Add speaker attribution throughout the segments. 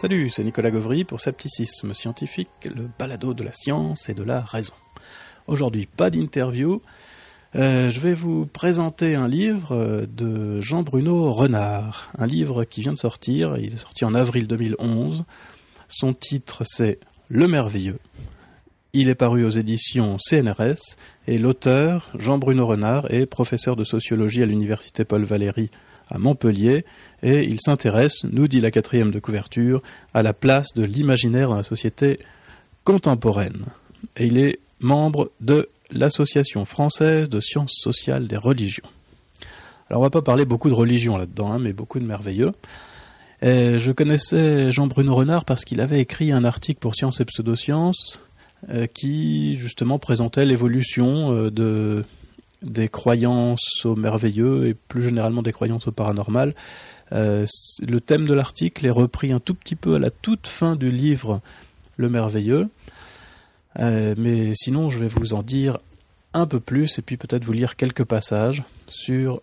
Speaker 1: Salut, c'est Nicolas Gauvry pour Scepticisme Scientifique, le balado de la science et de la raison. Aujourd'hui, pas d'interview. Euh, je vais vous présenter un livre euh, de Jean-Bruno Renard, un livre qui vient de sortir, il est sorti en avril 2011. Son titre c'est Le Merveilleux. Il est paru aux éditions CNRS et l'auteur, Jean-Bruno Renard, est professeur de sociologie à l'université Paul Valéry à Montpellier et il s'intéresse, nous dit la quatrième de couverture, à la place de l'imaginaire dans la société contemporaine. Et il est membre de l'Association française de sciences sociales des religions. Alors on va pas parler beaucoup de religion là-dedans, hein, mais beaucoup de merveilleux. Je connaissais Jean-Bruno Renard parce qu'il avait écrit un article pour Sciences et Pseudosciences euh, qui justement présentait l'évolution euh, de des croyances au merveilleux et plus généralement des croyances au paranormal. Euh, le thème de l'article est repris un tout petit peu à la toute fin du livre Le merveilleux. Euh, mais sinon, je vais vous en dire un peu plus et puis peut-être vous lire quelques passages sur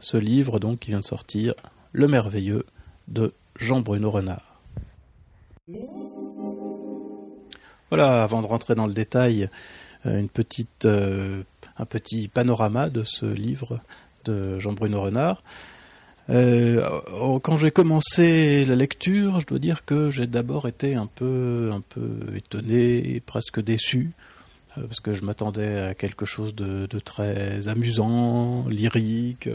Speaker 1: ce livre donc qui vient de sortir, Le merveilleux de Jean-Bruno Renard. Voilà, avant de rentrer dans le détail, euh, une petite un petit panorama de ce livre de Jean-Bruno Renard. Euh, quand j'ai commencé la lecture, je dois dire que j'ai d'abord été un peu, un étonné, presque déçu, euh, parce que je m'attendais à quelque chose de, très amusant, lyrique.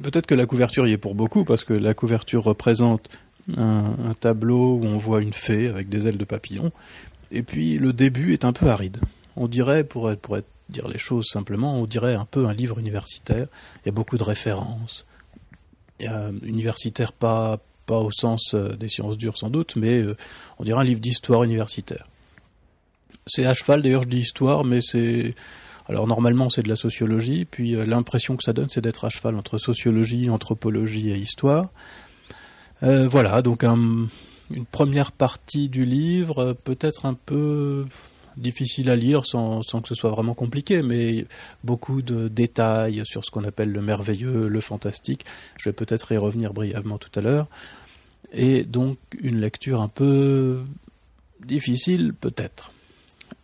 Speaker 1: Peut-être que la couverture y est pour beaucoup, parce que la couverture représente un, tableau où on voit une fée avec des ailes de papillon, et puis le début est un peu aride. On dirait, pour être dire les choses simplement, on dirait un peu un livre universitaire. Il y a beaucoup de références. A universitaire pas au sens euh, des sciences dures sans doute, mais euh, on dirait un livre d'histoire universitaire. C'est à cheval d'ailleurs, je dis histoire, mais c'est alors normalement c'est de la sociologie, puis euh, l'impression que ça donne c'est d'être à cheval entre sociologie, anthropologie et histoire. voilà, donc une première partie du livre, peut-être un peu difficile à lire sans, que ce soit vraiment compliqué, mais beaucoup de détails sur ce qu'on appelle le merveilleux, le fantastique. Je vais peut-être y revenir brièvement tout à l'heure. Et donc une lecture un peu difficile peut-être.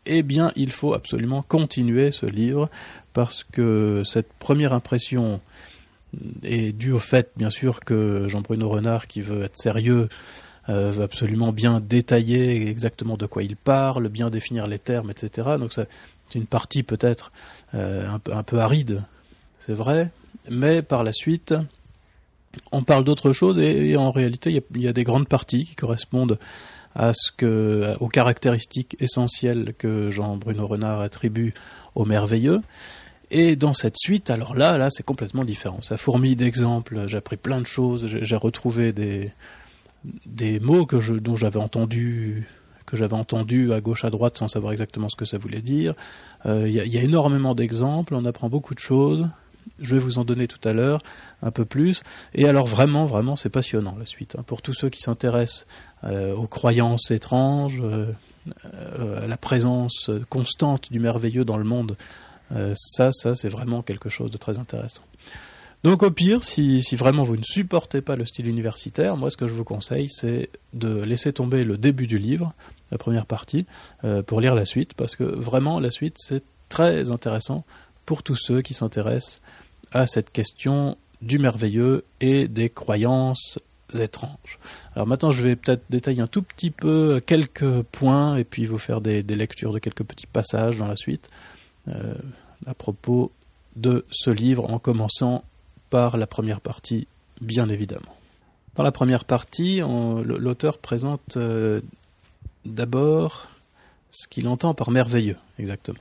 Speaker 1: Eh bien, il faut absolument continuer ce livre parce que cette première impression est due au fait, bien sûr, que Jean-Bruno Renard, qui veut être sérieux, euh, absolument bien détailler exactement de quoi il parle, bien définir les termes, etc. Donc c'est une partie peut-être euh, un, peu, un peu aride, c'est vrai, mais par la suite, on parle d'autre chose et, en réalité, il y, a, des grandes parties qui correspondent à ce que, aux caractéristiques essentielles que Jean-Bruno Renard attribue au merveilleux. Et dans cette suite, alors là, là, c'est complètement différent. Ça fourmille d'exemples. J'ai appris plein de choses. J'ai retrouvé des, des mots que je, dont j'avais entendu que j'avais entendu à gauche à droite sans savoir exactement ce que ça voulait dire. Euh, il y, a énormément d'exemples, on apprend beaucoup de choses. Je vais vous en donner tout à l'heure un peu plus. Et alors vraiment, vraiment, c'est passionnant la suite. Hein. Pour tous ceux qui s'intéressent euh, aux croyances étranges, euh, à la présence constante du merveilleux dans le monde, ça, ça, c'est vraiment quelque chose de très intéressant. Donc au pire, si, vraiment vous ne supportez pas le style universitaire, moi ce que je vous conseille, c'est de laisser tomber le début du livre, la première partie, euh, pour lire la suite, parce que vraiment la suite c'est très intéressant pour tous ceux qui s'intéressent à cette question du merveilleux et des croyances étranges. Alors maintenant, je vais peut-être détailler un tout petit peu quelques points et puis vous faire des, lectures de quelques petits passages dans la suite euh, à propos de ce livre, en commençant par la première partie, bien évidemment. Dans la première partie, l'auteur présente euh, d'abord ce qu'il entend par merveilleux, exactement.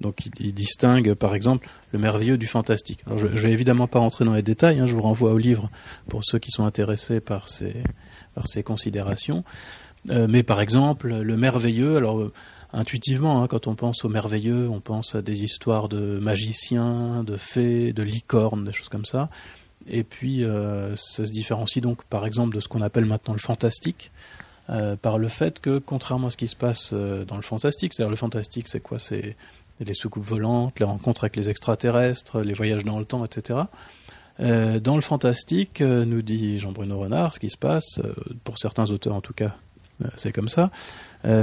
Speaker 1: Donc il, distingue par exemple le merveilleux du fantastique. je ne vais évidemment pas rentrer dans les détails, hein, je vous renvoie au livre pour ceux qui sont intéressés par ces, considérations. Euh, mais par exemple, le merveilleux, alors intuitivement, hein, quand on pense au merveilleux, on pense à des histoires de magiciens, de fées, de licornes, des choses comme ça. Et puis, euh, ça se différencie donc, par exemple, de ce qu'on appelle maintenant le fantastique, euh, par le fait que, contrairement à ce qui se passe euh, dans le fantastique, c'est-à-dire le fantastique, c'est quoi? C'est les soucoupes volantes, les rencontres avec les extraterrestres, les voyages dans le temps, etc. dans le fantastique, nous dit Jean-Bruno Renard, ce qui se passe, pour certains auteurs en tout cas, c'est comme ça,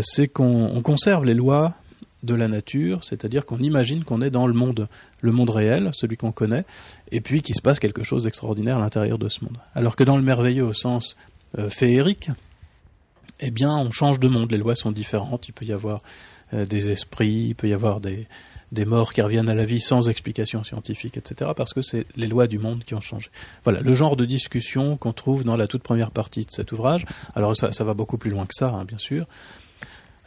Speaker 1: c'est qu'on conserve les lois de la nature, c'est-à-dire qu'on imagine qu'on est dans le monde, le monde réel, celui qu'on connaît, et puis qu'il se passe quelque chose d'extraordinaire à l'intérieur de ce monde. Alors que dans le merveilleux au sens euh, féerique, eh bien, on change de monde, les lois sont différentes, il peut y avoir euh, des esprits, il peut y avoir des, des morts qui reviennent à la vie sans explication scientifique, etc., parce que c'est les lois du monde qui ont changé. Voilà, le genre de discussion qu'on trouve dans la toute première partie de cet ouvrage. Alors ça, ça va beaucoup plus loin que ça, hein, bien sûr, euh,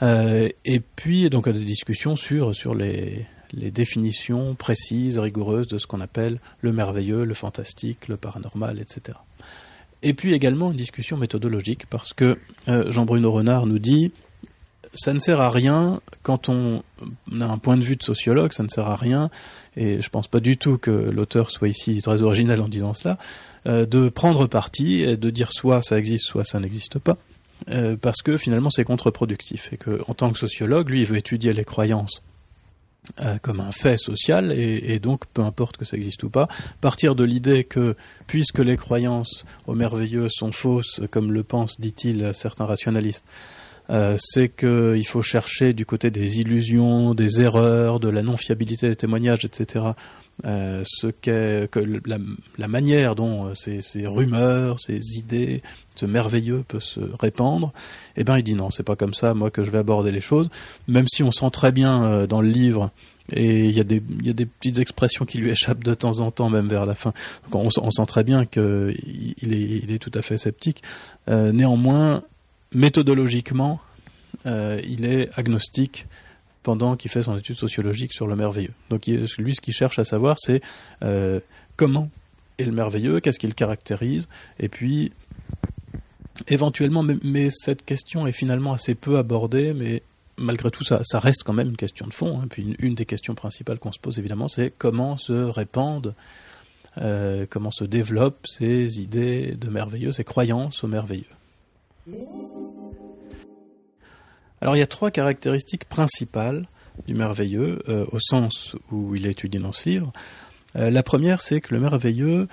Speaker 1: et puis donc des discussions sur sur les, les définitions précises, rigoureuses de ce qu'on appelle le merveilleux, le fantastique, le paranormal, etc. Et puis également une discussion méthodologique, parce que euh, Jean-Bruno Renard nous dit ça ne sert à rien quand on a un point de vue de sociologue, ça ne sert à rien, et je pense pas du tout que l'auteur soit ici très original en disant cela, euh, de prendre parti et de dire soit ça existe, soit ça n'existe pas. Euh, parce que finalement c'est contre-productif et que en tant que sociologue, lui, il veut étudier les croyances euh, comme un fait social et, donc peu importe que ça existe ou pas, partir de l'idée que puisque les croyances au merveilleux sont fausses, comme le pensent, dit-il, certains rationalistes, euh, c'est qu'il faut chercher du côté des illusions, des erreurs, de la non-fiabilité des témoignages, etc. Euh, ce que la, manière dont euh, ces, rumeurs, ces idées, ce merveilleux peut se répandre, eh ben il dit non, c'est pas comme ça moi que je vais aborder les choses, même si on sent très bien euh, dans le livre et il y, a des, petites expressions qui lui échappent de temps en temps, même vers la fin. On, sent très bien qu'il est, tout à fait sceptique. Néanmoins, méthodologiquement, il est agnostique pendant qu'il fait son étude sociologique sur le merveilleux. Donc lui, ce qu'il cherche à savoir, c'est euh, comment est le merveilleux, qu'est-ce qu'il caractérise, et puis éventuellement, mais, cette question est finalement assez peu abordée, mais malgré tout, ça, ça reste quand même une question de fond. Hein. Puis une, des questions principales qu'on se pose évidemment, c'est comment se répandent, euh, comment se développent ces idées de merveilleux, ces croyances au merveilleux. Alors il y a trois caractéristiques principales du merveilleux, euh, au sens où il est étudié dans ce livre. Euh, la première, c'est que le merveilleux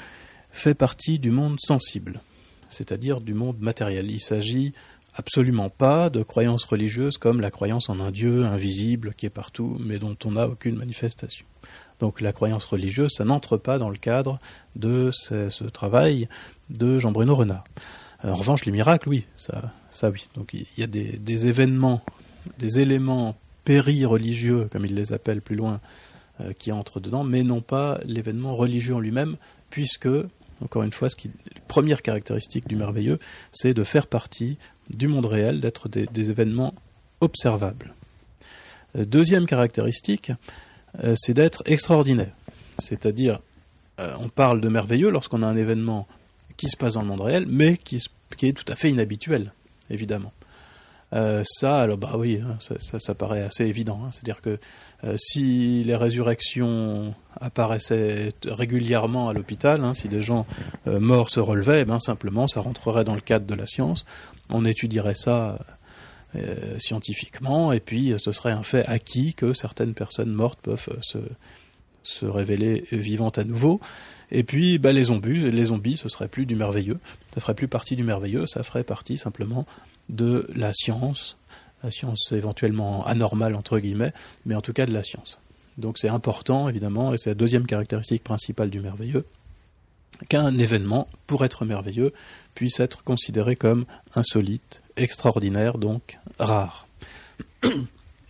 Speaker 1: fait partie du monde sensible, c'est-à-dire du monde matériel. Il s'agit absolument pas de croyances religieuses comme la croyance en un Dieu invisible qui est partout, mais dont on n'a aucune manifestation. Donc la croyance religieuse, ça n'entre pas dans le cadre de ce, ce travail de Jean-Bruno Renard. En revanche, les miracles, oui, ça, ça oui. Donc il y a des, événements, des éléments péri-religieux, comme il les appelle plus loin, euh, qui entrent dedans, mais non pas l'événement religieux en lui-même, puisque, encore une fois, ce qui, la première caractéristique du merveilleux, c'est de faire partie du monde réel, d'être des, événements observables. Euh, deuxième caractéristique, euh, c'est d'être extraordinaire. C'est-à-dire, on parle de merveilleux lorsqu'on a un événement qui se passe dans le monde réel, mais qui, est tout à fait inhabituel, évidemment. Euh, ça, alors bah oui, hein, ça, paraît assez évident. Hein. C'est-à-dire que euh, si les résurrections apparaissaient régulièrement à l'hôpital, hein, si des gens euh, morts se relevaient, eh ben simplement ça rentrerait dans le cadre de la science. On étudierait ça scientifiquement, et puis ce serait un fait acquis que certaines personnes mortes peuvent se, se révéler vivantes à nouveau. Et puis, bah, les zombies, les zombies, ce serait plus du merveilleux. Ça ferait plus partie du merveilleux, ça ferait partie simplement de la science, la science éventuellement anormale entre guillemets, mais en tout cas de la science. Donc c'est important évidemment, et c'est la deuxième caractéristique principale du merveilleux, qu'un événement, pour être merveilleux, puisse être considéré comme insolite, extraordinaire, donc rare.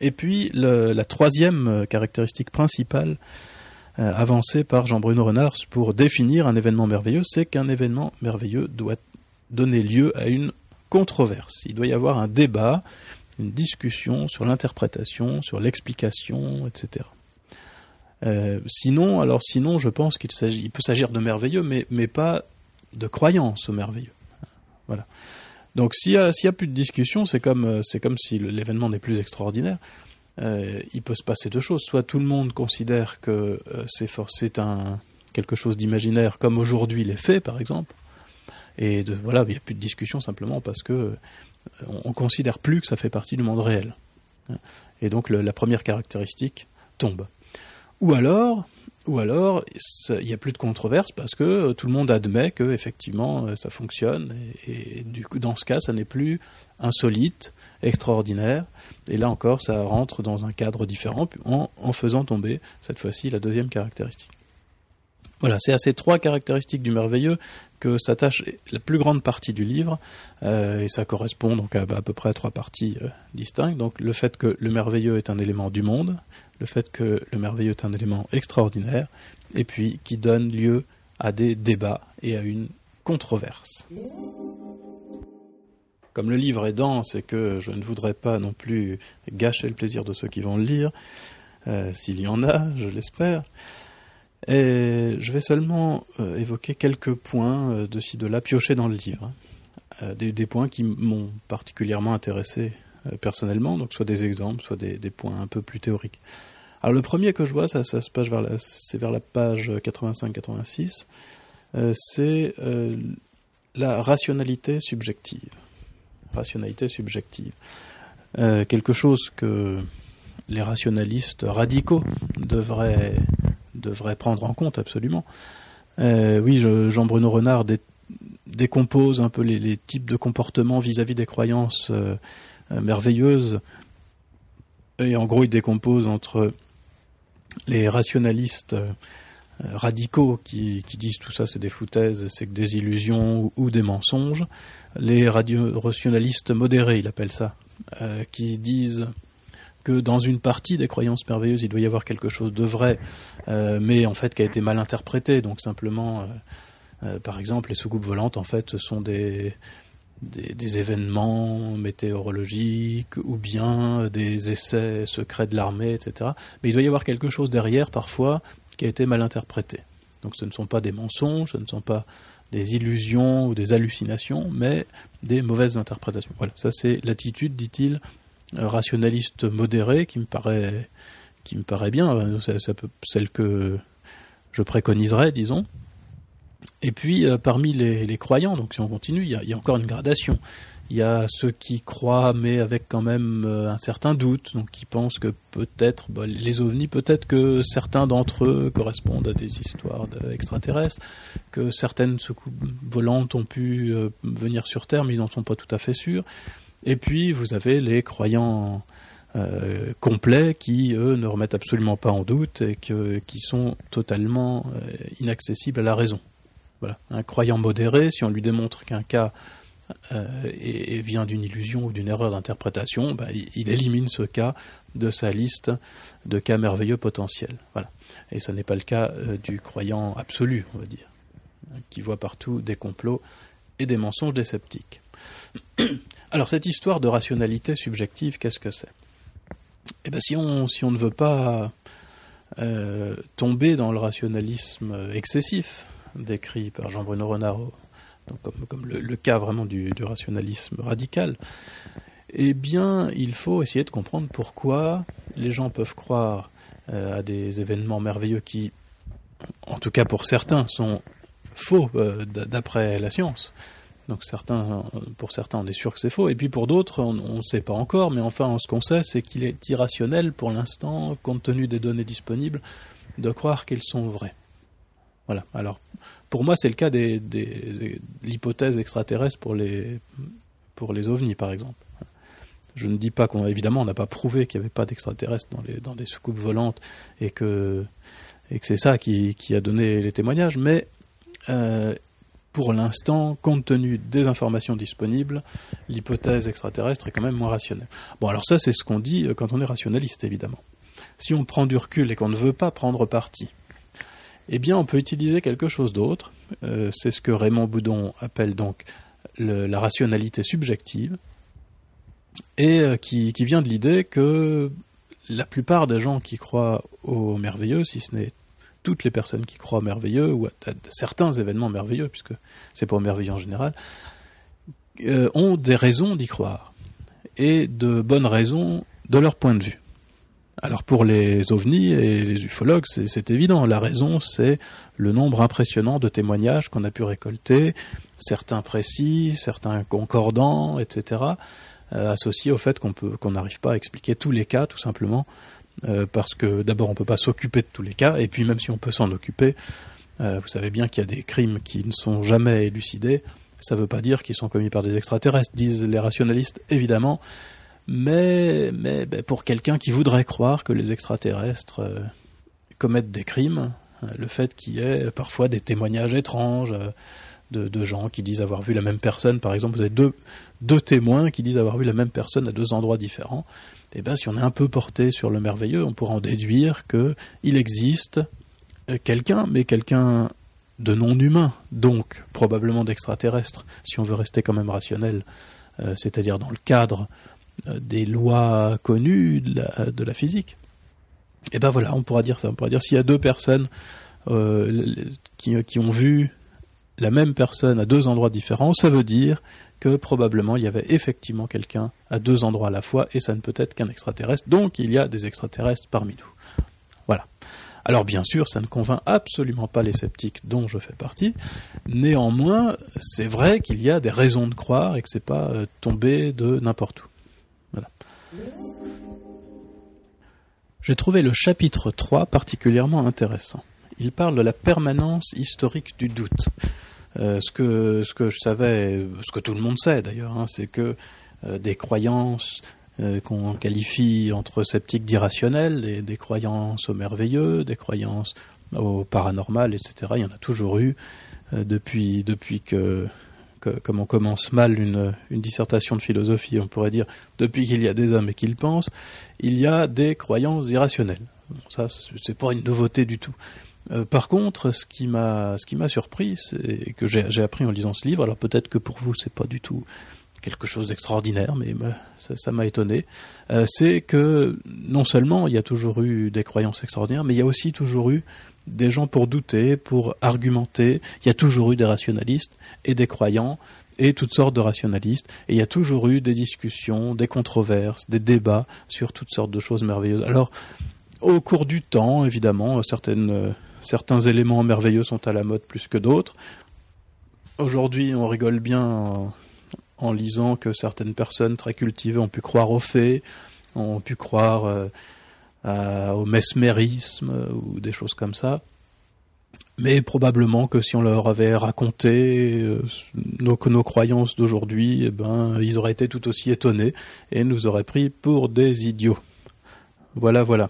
Speaker 1: Et puis la troisième caractéristique principale euh, avancée par Jean-Bruno Renard pour définir un événement merveilleux, c'est qu'un événement merveilleux doit donner lieu à une controverse. Il doit y avoir un débat, une discussion sur l'interprétation, sur l'explication, etc. Euh, sinon, alors sinon, je pense qu'il peut s'agir de merveilleux, mais, mais pas de croyance au merveilleux. Voilà. Donc s'il y a, a plus de discussion, c'est comme, euh, c'est comme si l'événement n'est plus extraordinaire. Euh, il peut se passer deux choses. Soit tout le monde considère que euh, c'est, quelque chose d'imaginaire, comme aujourd'hui les faits, par exemple, et de, voilà, il n'y a plus de discussion simplement parce que euh, on, on, considère plus que ça fait partie du monde réel. Et donc la première caractéristique tombe. Ou alors, ou alors il n'y a plus de controverse parce que tout le monde admet que effectivement ça fonctionne et, du coup dans ce cas ça n'est plus insolite, extraordinaire et là encore ça rentre dans un cadre différent en faisant tomber cette fois-ci la deuxième caractéristique. Voilà, c'est à ces trois caractéristiques du merveilleux que s'attache la plus grande partie du livre, euh, et ça correspond donc à, à peu près à trois parties euh, distinctes. Donc le fait que le merveilleux est un élément du monde, le fait que le merveilleux est un élément extraordinaire, et puis qui donne lieu à des débats et à une controverse. Comme le livre est dense et que je ne voudrais pas non plus gâcher le plaisir de ceux qui vont le lire, euh, s'il y en a, je l'espère, et je vais seulement euh, évoquer quelques points euh, de ci de là piochés dans le livre, euh, des, points qui m'ont particulièrement intéressé personnellement, donc soit des exemples, soit des, points un peu plus théoriques. Alors le premier que je vois, ça, ça se passe vers la, c'est vers la page 85-86, c'est la rationalité subjective. Rationalité subjective. quelque chose que les rationalistes radicaux devraient devrait prendre en compte absolument. Euh, oui, Jean-Bruno Renard décompose un peu les, types de comportements vis-à-vis des croyances euh, euh, merveilleuses. Et en gros, il décompose entre les rationalistes radicaux qui, disent tout ça c'est des foutaises, c'est que des illusions ou, des mensonges, les rationalistes modérés, il appelle ça, qui disent que dans une partie des croyances merveilleuses, il doit y avoir quelque chose de vrai, euh, mais en fait qui a été mal interprété. Donc simplement, euh, euh, par exemple, les soucoupes volantes, en fait, ce sont des, des, événements météorologiques ou bien des essais secrets de l'armée, etc. Mais il doit y avoir quelque chose derrière, parfois, qui a été mal interprété. Donc ce ne sont pas des mensonges, ce ne sont pas des illusions ou des hallucinations, mais des mauvaises interprétations. Voilà, ça c'est l'attitude, dit-il, rationaliste modéré qui me paraît qui me paraît bien, ça, celle que je préconiserais, disons. Et puis euh, parmi les, croyants, donc si on continue, il y, a, encore une gradation. Il y a ceux qui croient, mais avec quand même euh, un certain doute, donc qui pensent que peut-être bah, les ovnis, peut-être que certains d'entre eux correspondent à des histoires extraterrestres, que certaines soucoupes volantes ont pu euh, venir sur Terre, mais ils n'en sont pas tout à fait sûrs. Et puis vous avez les croyants euh, complets qui, eux, ne remettent absolument pas en doute et qui sont totalement euh, inaccessibles à la raison. Voilà. Un croyant modéré, si on lui démontre qu'un cas euh, vient d'une illusion ou d'une erreur d'interprétation, bah, il, élimine ce cas de sa liste de cas merveilleux potentiels. Voilà. Et ce n'est pas le cas du croyant absolu, on va dire, qui voit partout des complots et des mensonges des sceptiques. Alors cette histoire de rationalité subjective, qu'est-ce que c'est? Eh bien si on, si on ne veut pas euh, tomber dans le rationalisme excessif décrit par Jean-Bruno Renard, donc comme, le, cas vraiment du, rationalisme radical, eh bien il faut essayer de comprendre pourquoi les gens peuvent croire euh, à des événements merveilleux qui, en tout cas pour certains, sont faux euh, d'après la science. Donc certains, pour certains, on est sûr que c'est faux, et puis pour d'autres, on ne sait pas encore, mais enfin, ce qu'on sait, c'est qu'il est irrationnel pour l'instant, compte tenu des données disponibles, de croire qu'elles sont vraies. Voilà. Alors, pour moi, c'est le cas des, l'hypothèse extraterrestre pour les, pour les ovnis, par exemple. Je ne dis pas qu'on, évidemment, on n'a pas prouvé qu'il n'y avait pas d'extraterrestres dans, les, dans des soucoupes volantes et que, et que c'est ça qui, qui, a donné les témoignages, mais euh, pour l'instant, compte tenu des informations disponibles, l'hypothèse extraterrestre est quand même moins rationnelle. Bon, alors ça, c'est ce qu'on dit euh, quand on est rationaliste, évidemment. Si on prend du recul et qu'on ne veut pas prendre parti, eh bien, on peut utiliser quelque chose d'autre. Euh, c'est ce que Raymond Boudon appelle donc la rationalité subjective, et euh, qui, qui, vient de l'idée que la plupart des gens qui croient au merveilleux, si ce n'est toutes les personnes qui croient merveilleux ou à, certains événements merveilleux, puisque c'est pas merveilleux en général, euh, ont des raisons d'y croire et de bonnes raisons de leur point de vue. Alors pour les ovnis et les ufologues, c'est évident. La raison, c'est le nombre impressionnant de témoignages qu'on a pu récolter, certains précis, certains concordants, etc., euh, associés au fait qu'on qu'on n'arrive pas à expliquer tous les cas, tout simplement, parce que d'abord on peut pas s'occuper de tous les cas, et puis même si on peut s'en occuper, vous savez bien qu'il y a des crimes qui ne sont jamais élucidés. Ça ne veut pas dire qu'ils sont commis par des extraterrestres, disent les rationalistes, évidemment. Mais, mais ben, pour quelqu'un qui voudrait croire que les extraterrestres commettent des crimes, le fait qu'il y ait parfois des témoignages étranges, de, gens qui disent avoir vu la même personne. Par exemple, vous avez deux témoins qui disent avoir vu la même personne à deux endroits différents. Eh bien, si on est un peu porté sur le merveilleux, on pourra en déduire qu'il existe euh, quelqu'un, mais quelqu'un de non humain, donc probablement d'extraterrestre, si on veut rester quand même rationnel, euh, c'est-à-dire dans le cadre euh, des lois connues de la, de la physique. Et eh ben voilà, on pourra dire ça. On pourra dire s'il y a deux personnes qui, qui, ont vu la même personne à deux endroits différents, ça veut dire que probablement il y avait effectivement quelqu'un à deux endroits à la fois et ça ne peut être qu'un extraterrestre. Donc il y a des extraterrestres parmi nous. Voilà. Alors bien sûr, ça ne convainc absolument pas les sceptiques dont je fais partie. Néanmoins, c'est vrai qu'il y a des raisons de croire et que c'est pas euh, tombé de n'importe où. Voilà. J'ai trouvé le chapitre 3 particulièrement intéressant. Il parle de la permanence historique du doute. Euh, ce que je savais, ce que tout le monde sait d'ailleurs, hein, c'est que euh, des croyances euh, qu'on qualifie entre sceptiques d'irrationnelles, et des croyances au merveilleux, des croyances au paranormal, etc. Il y en a toujours eu depuis que, comme on commence mal une, une dissertation de philosophie, on pourrait dire depuis qu'il y a des hommes et qu'ils pensent, il y a des croyances irrationnelles. Bon, ça, c'est pas une nouveauté du tout. Euh, par contre, ce qui m'a ce qui m'a surpris, et que j'ai appris en lisant ce livre, alors peut-être que pour vous c'est pas du tout quelque chose d'extraordinaire, mais ça m'a étonné, euh, c'est que non seulement il y a toujours eu des croyances extraordinaires, mais il y a aussi toujours eu des gens pour douter, pour argumenter. Il y a toujours eu des rationalistes et des croyants et toutes sortes de rationalistes. Et il y a toujours eu des discussions, des controverses, des débats sur toutes sortes de choses merveilleuses. Alors, au cours du temps, évidemment, certaines Certains éléments merveilleux sont à la mode plus que d'autres. Aujourd'hui, on rigole bien en, lisant que certaines personnes très cultivées ont pu croire aux fées, ont pu croire euh, au mesmérisme ou des choses comme ça. Mais probablement que si on leur avait raconté euh, nos, nos, croyances d'aujourd'hui, eh ben, ils auraient été tout aussi étonnés et nous auraient pris pour des idiots. Voilà, voilà.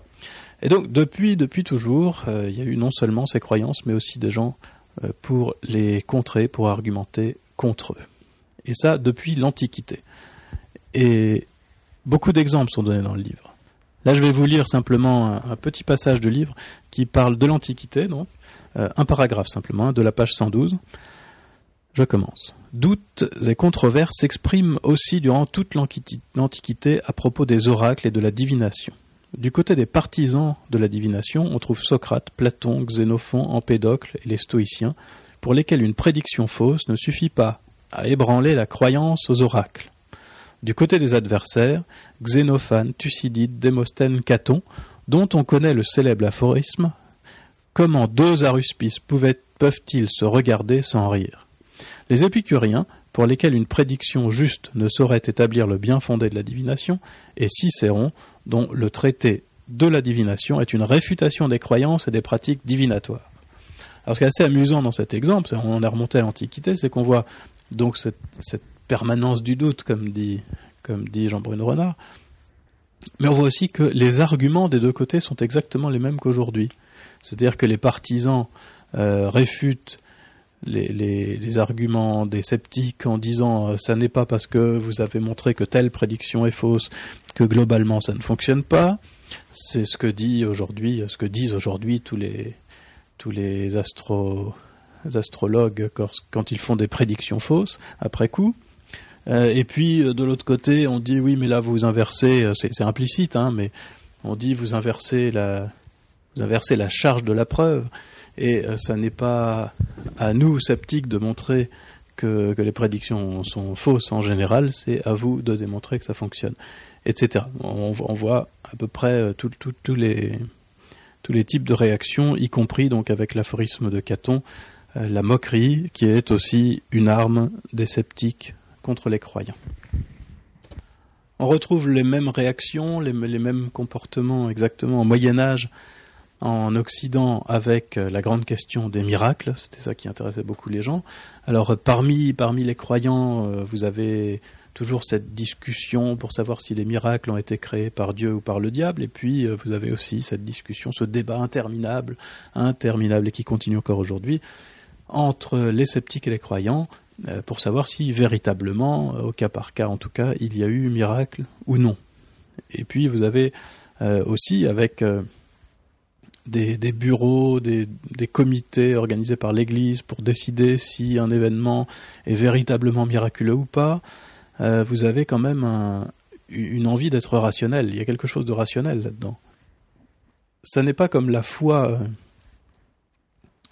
Speaker 1: Et donc depuis depuis toujours, euh, il y a eu non seulement ces croyances, mais aussi des gens euh, pour les contrer, pour argumenter contre eux. Et ça depuis l'Antiquité. Et beaucoup d'exemples sont donnés dans le livre. Là, je vais vous lire simplement un, petit passage de livre qui parle de l'Antiquité, donc euh, un paragraphe simplement, hein, de la page 112. Je commence. Doutes et controverses s'expriment aussi durant toute l'Antiquité à propos des oracles et de la divination. Du côté des partisans de la divination, on trouve Socrate, Platon, Xénophon, Empédocle et les stoïciens, pour lesquels une prédiction fausse ne suffit pas à ébranler la croyance aux oracles. Du côté des adversaires, Xénophane, Thucydide, Démosthène, Caton, dont on connaît le célèbre aphorisme Comment deux aruspices peuvent-ils se regarder sans rire? Les épicuriens, pour lesquels une prédiction juste ne saurait établir le bien fondé de la divination, et Cicéron, dont le traité de la divination est une réfutation des croyances et des pratiques divinatoires. Alors ce qui est assez amusant dans cet exemple, on est remonté à l'Antiquité, c'est qu'on voit donc cette, permanence du doute, comme dit, Jean-Bruno Renard, mais on voit aussi que les arguments des deux côtés sont exactement les mêmes qu'aujourd'hui. C'est-à-dire que les partisans euh, réfutent les, arguments des sceptiques en disant euh, ça n'est pas parce que vous avez montré que telle prédiction est fausse que globalement ça ne fonctionne pas. C'est ce que dit aujourd'hui, ce que disent aujourd'hui tous les tous les astro, astrologues quand, ils font des prédictions fausses après coup. Euh, et puis euh, de l'autre côté, on dit oui, mais là vous inversez, c'est implicite, hein, mais on dit vous inversez la vous inversez la charge de la preuve. Et euh, ça n'est pas à nous, sceptiques, de montrer que, les prédictions sont fausses en général, c'est à vous de démontrer que ça fonctionne, etc. On, voit à peu près euh, tous les, types de réactions, y compris donc avec l'aphorisme de Caton, euh, la moquerie, qui est aussi une arme des sceptiques contre les croyants. On retrouve les mêmes réactions, les, les mêmes comportements exactement au Moyen Âge en Occident avec euh, la grande question des miracles. C'était ça qui intéressait beaucoup les gens. Alors parmi parmi les croyants, vous avez toujours cette discussion pour savoir si les miracles ont été créés par Dieu ou par le diable, et puis euh, vous avez aussi cette discussion, ce débat interminable, interminable et qui continue encore aujourd'hui, entre les sceptiques et les croyants, euh, pour savoir si véritablement, euh, au cas par cas en tout cas, il y a eu miracle ou non. Et puis vous avez aussi avec des, bureaux, des, des, comités organisés par l'Église pour décider si un événement est véritablement miraculeux ou pas. Euh, vous avez quand même une envie d'être rationnel. Il y a quelque chose de rationnel là-dedans. Ça n'est pas comme la foi, euh,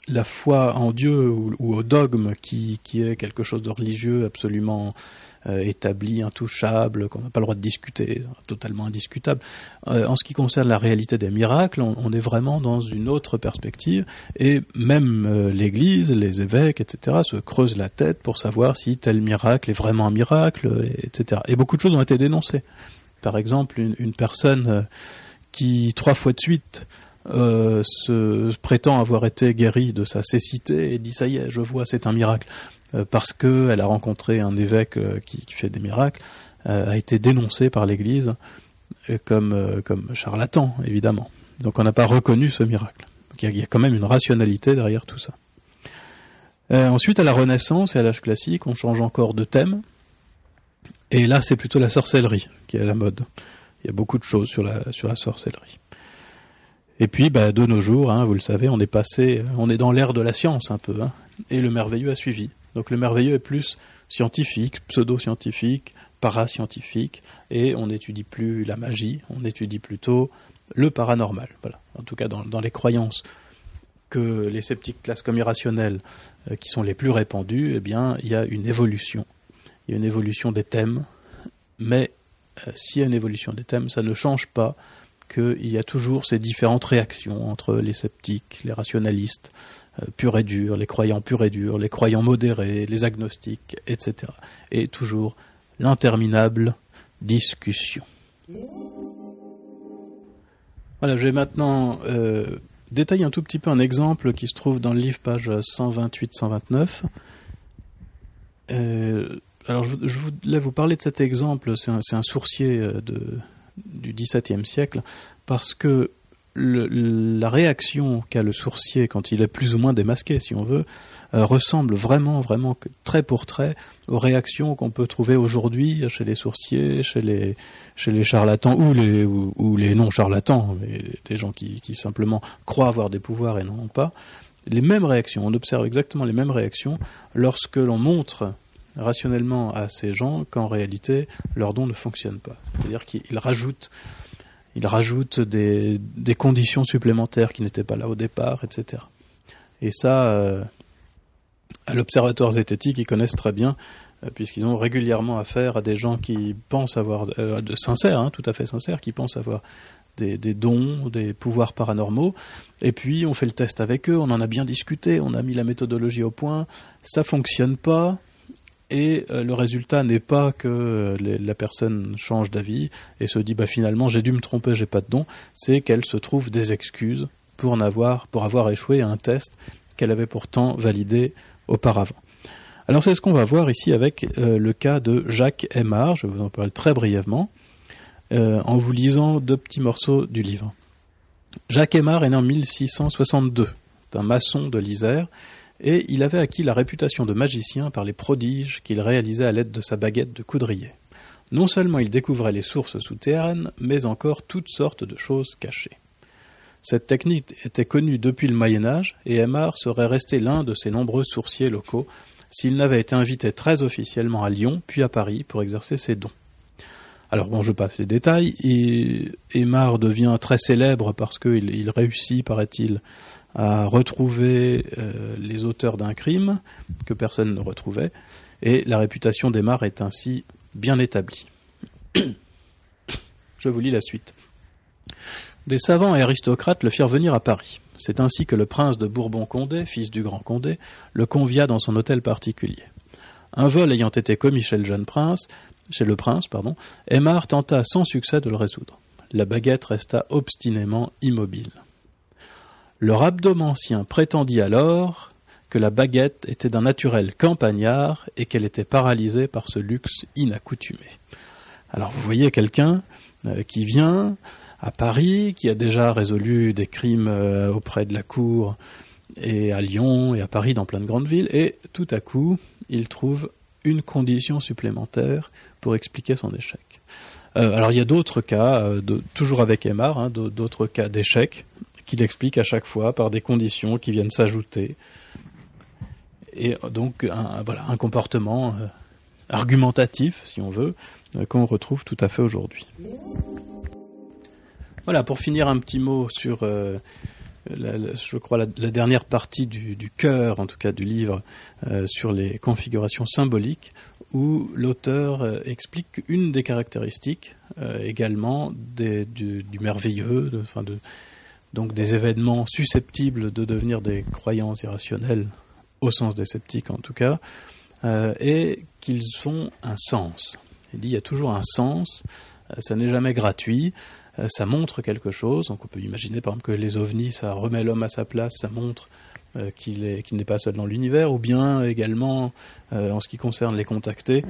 Speaker 1: la foi en Dieu ou, au dogme qui, qui, est quelque chose de religieux absolument euh, établi, intouchable, qu'on n'a pas le droit de discuter, totalement indiscutable. Euh, en ce qui concerne la réalité des miracles, on, est vraiment dans une autre perspective, et même euh, l'Église, les évêques, etc., se creusent la tête pour savoir si tel miracle est vraiment un miracle, etc. Et beaucoup de choses ont été dénoncées. Par exemple, une, une personne qui, trois fois de suite, euh, se prétend avoir été guérie de sa cécité et dit ça y est, je vois, c'est un miracle. Euh, parce qu'elle a rencontré un évêque euh, qui, fait des miracles, a été dénoncé par l'Église comme, comme charlatan, évidemment. Donc on n'a pas reconnu ce miracle. Il y, a quand même une rationalité derrière tout ça. ensuite, à la Renaissance et à l'âge classique, on change encore de thème. Et là, c'est plutôt la sorcellerie qui est à la mode. Il y a beaucoup de choses sur la, sur la sorcellerie. Et puis, bah, de nos jours, hein, vous le savez, on est passé, on est dans l'ère de la science un peu, hein, et le merveilleux a suivi. Donc le merveilleux est plus scientifique, pseudo-scientifique, parascientifique, et on n'étudie plus la magie, on étudie plutôt le paranormal. Voilà. En tout cas, dans, les croyances que les sceptiques classent comme irrationnelles, euh, qui sont les plus répandues, eh bien, il y a une évolution. Il y a une évolution des thèmes, mais euh, s'il y a une évolution des thèmes, ça ne change pas qu'il y a toujours ces différentes réactions entre les sceptiques, les rationalistes, euh, purs et durs, les croyants purs et durs, les croyants modérés, les agnostiques, etc. Et toujours l'interminable discussion. Voilà, je vais maintenant euh, détailler un tout petit peu un exemple qui se trouve dans le livre page 128-129. Euh, alors je, voulais vous parler de cet exemple, c'est un, sourcier de, du XVIIe siècle, parce que la réaction qu'a le sourcier quand il est plus ou moins démasqué, si on veut, euh, ressemble vraiment, vraiment très pour trait aux réactions qu'on peut trouver aujourd'hui chez les sourciers, chez les, chez les charlatans ou les, ou, les non charlatans, des gens qui, qui, simplement croient avoir des pouvoirs et n'en ont pas. Les mêmes réactions, on observe exactement les mêmes réactions lorsque l'on montre rationnellement à ces gens qu'en réalité leur don ne fonctionne pas. C'est-à-dire qu'ils rajoutent il rajoute des, conditions supplémentaires qui n'étaient pas là au départ, etc. Et ça, euh, à l'Observatoire zététique, ils connaissent très bien, euh, puisqu'ils ont régulièrement affaire à des gens qui pensent avoir, euh, de sincères, hein, tout à fait sincères, qui pensent avoir des, des, dons, des pouvoirs paranormaux. Et puis, on fait le test avec eux, on en a bien discuté, on a mis la méthodologie au point, ça fonctionne pas, et euh, le résultat n'est pas que euh, la personne change d'avis et se dit bah finalement j'ai dû me tromper, j'ai pas de don, c'est qu'elle se trouve des excuses pour avoir pour avoir échoué à un test qu'elle avait pourtant validé auparavant. Alors c'est ce qu'on va voir ici avec euh, le cas de Jacques Aymar, je vous en parle très brièvement en vous lisant deux petits morceaux du livre. Jacques Aymar est né en 1662, un maçon de l'Isère et il avait acquis la réputation de magicien par les prodiges qu'il réalisait à l'aide de sa baguette de coudrier. Non seulement il découvrait les sources souterraines, mais encore toutes sortes de choses cachées. Cette technique était connue depuis le Moyen Âge, et Aymar serait resté l'un de ses nombreux sourciers locaux s'il n'avait été invité très officiellement à Lyon, puis à Paris, pour exercer ses dons. Alors bon, je passe les détails. Et Aymar devient très célèbre parce qu'il réussit, paraît-il, à retrouver euh, les auteurs d'un crime que personne ne retrouvait, et la réputation d'Aymar est ainsi bien établie. Je vous lis la suite. Des savants et aristocrates le firent venir à Paris. C'est ainsi que le prince de Bourbon-Condé, fils du grand Condé, le convia dans son hôtel particulier. Un vol ayant été commis chez le jeune prince, chez le prince, pardon, Aymar tenta sans succès de le résoudre. La baguette resta obstinément immobile. Le rabdomancien prétendit alors que la baguette était d'un naturel campagnard et qu'elle était paralysée par ce luxe inaccoutumé. Alors vous voyez quelqu'un euh, qui vient à Paris, qui a déjà résolu des crimes euh, auprès de la cour et à Lyon et à Paris dans plein de grandes villes, et tout à coup, il trouve une condition supplémentaire pour expliquer son échec. Euh, alors il y a d'autres cas, toujours avec Aymar, hein, d'autres cas d'échec qu'il explique à chaque fois par des conditions qui viennent s'ajouter. Et donc un, comportement euh, argumentatif, si on veut, qu'on retrouve tout à fait aujourd'hui. Voilà, pour finir un petit mot sur je crois, la, dernière partie du, cœur, en tout cas du livre, euh, sur les configurations symboliques, où l'auteur euh, explique une des caractéristiques euh, également du, merveilleux, de, de, donc des événements susceptibles de devenir des croyances irrationnelles, au sens des sceptiques en tout cas, et qu'ils ont un sens. Il dit il y a toujours un sens, ça n'est jamais gratuit, euh, ça montre quelque chose. Donc on peut imaginer par exemple que les ovnis, ça remet l'homme à sa place, ça montre euh, qu'il n'est pas seul dans l'univers, ou bien également euh, en ce qui concerne les contactés,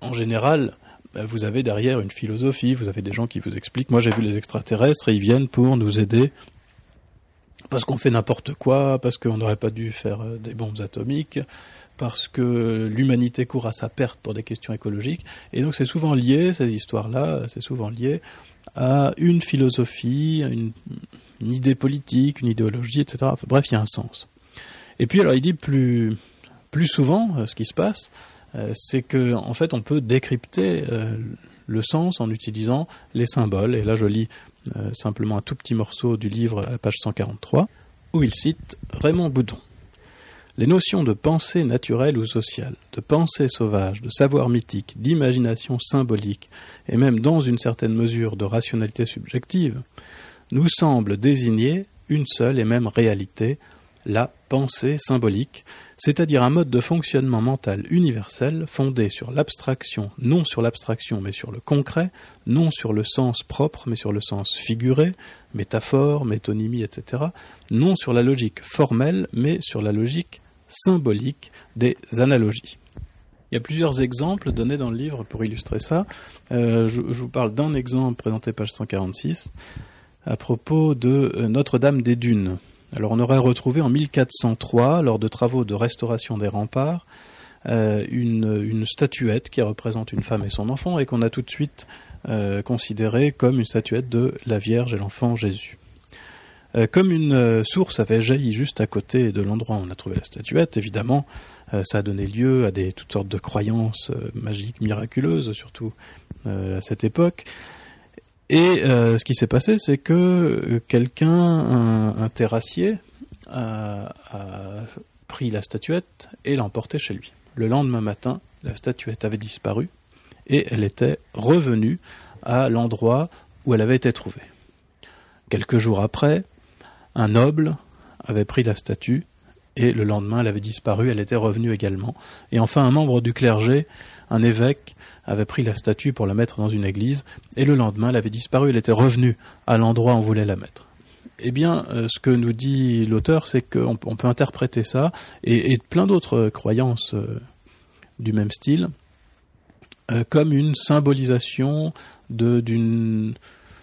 Speaker 1: en général, vous avez derrière une philosophie, vous avez des gens qui vous expliquent, moi j'ai vu les extraterrestres et ils viennent pour nous aider parce qu'on fait n'importe quoi, parce qu'on n'aurait pas dû faire des bombes atomiques, parce que l'humanité court à sa perte pour des questions écologiques. Et donc c'est souvent lié, ces histoires-là, c'est souvent lié à une philosophie, une, idée politique, une idéologie, etc. bref, il y a un sens. Et puis alors il dit plus, plus souvent, euh, ce qui se passe, euh, c'est que en fait on peut décrypter euh, le sens en utilisant les symboles. Et là je lis simplement un tout petit morceau du livre à la page 143, où il cite Raymond Boudon. Les notions de pensée naturelle ou sociale, de pensée sauvage, de savoir mythique, d'imagination symbolique, et même dans une certaine mesure de rationalité subjective, nous semblent désigner une seule et même réalité, la pensée symbolique, c'est-à-dire un mode de fonctionnement mental universel fondé sur l'abstraction, non sur l'abstraction mais sur le concret, non sur le sens propre mais sur le sens figuré, métaphore, métonymie, etc., non sur la logique formelle mais sur la logique symbolique des analogies. Il y a plusieurs exemples donnés dans le livre pour illustrer ça. Euh, je, vous parle d'un exemple présenté page 146 à propos de euh, Notre-Dame des Dunes. Alors on aurait retrouvé en 1403, lors de travaux de restauration des remparts, euh, une, statuette qui représente une femme et son enfant et qu'on a tout de suite considérée comme une statuette de la Vierge et l'enfant Jésus. Euh, comme une euh, source avait jailli juste à côté de l'endroit où on a trouvé la statuette, évidemment, euh, ça a donné lieu à des toutes sortes de croyances magiques, miraculeuses, surtout à cette époque. Et ce qui s'est passé, c'est que quelqu'un, un, terrassier, a, pris la statuette et l'a emportée chez lui. Le lendemain matin, la statuette avait disparu et elle était revenue à l'endroit où elle avait été trouvée. Quelques jours après, un noble avait pris la statue et le lendemain elle avait disparu, elle était revenue également. Et enfin un membre du clergé, un évêque, avait pris la statue pour la mettre dans une église et le lendemain elle avait disparu, elle était revenue à l'endroit où on voulait la mettre. Eh bien, euh, ce que nous dit l'auteur, c'est qu'on peut interpréter ça et, plein d'autres croyances euh, du même style euh, comme une symbolisation d'une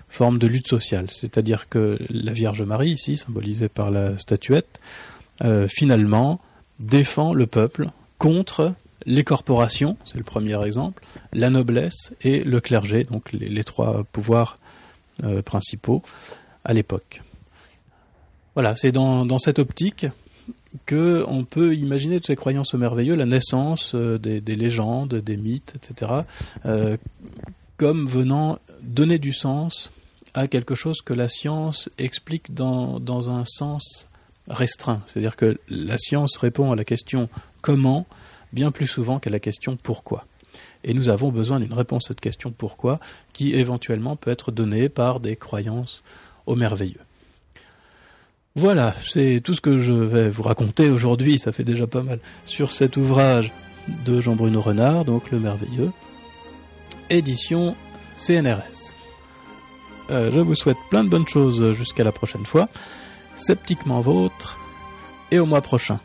Speaker 1: forme de lutte sociale. C'est-à-dire que la Vierge Marie, ici, symbolisée par la statuette, euh, finalement, défend le peuple contre les corporations, c'est le premier exemple, la noblesse et le clergé, donc les, trois pouvoirs euh, principaux à l'époque. Voilà, c'est dans, cette optique que on peut imaginer toutes ces croyances merveilleuses, la naissance euh, des, légendes, des mythes, etc., comme venant donner du sens à quelque chose que la science explique dans, dans un sens restreint. C'est-à-dire que la science répond à la question comment bien plus souvent qu'à la question pourquoi. Et nous avons besoin d'une réponse à cette question pourquoi qui éventuellement peut être donnée par des croyances au merveilleux. Voilà, c'est tout ce que je vais vous raconter aujourd'hui, ça fait déjà pas mal, sur cet ouvrage de Jean-Bruno Renard, donc Le Merveilleux. édition CNRS. Euh, je vous souhaite plein de bonnes choses jusqu'à la prochaine fois. Sceptiquement vôtre et au mois prochain.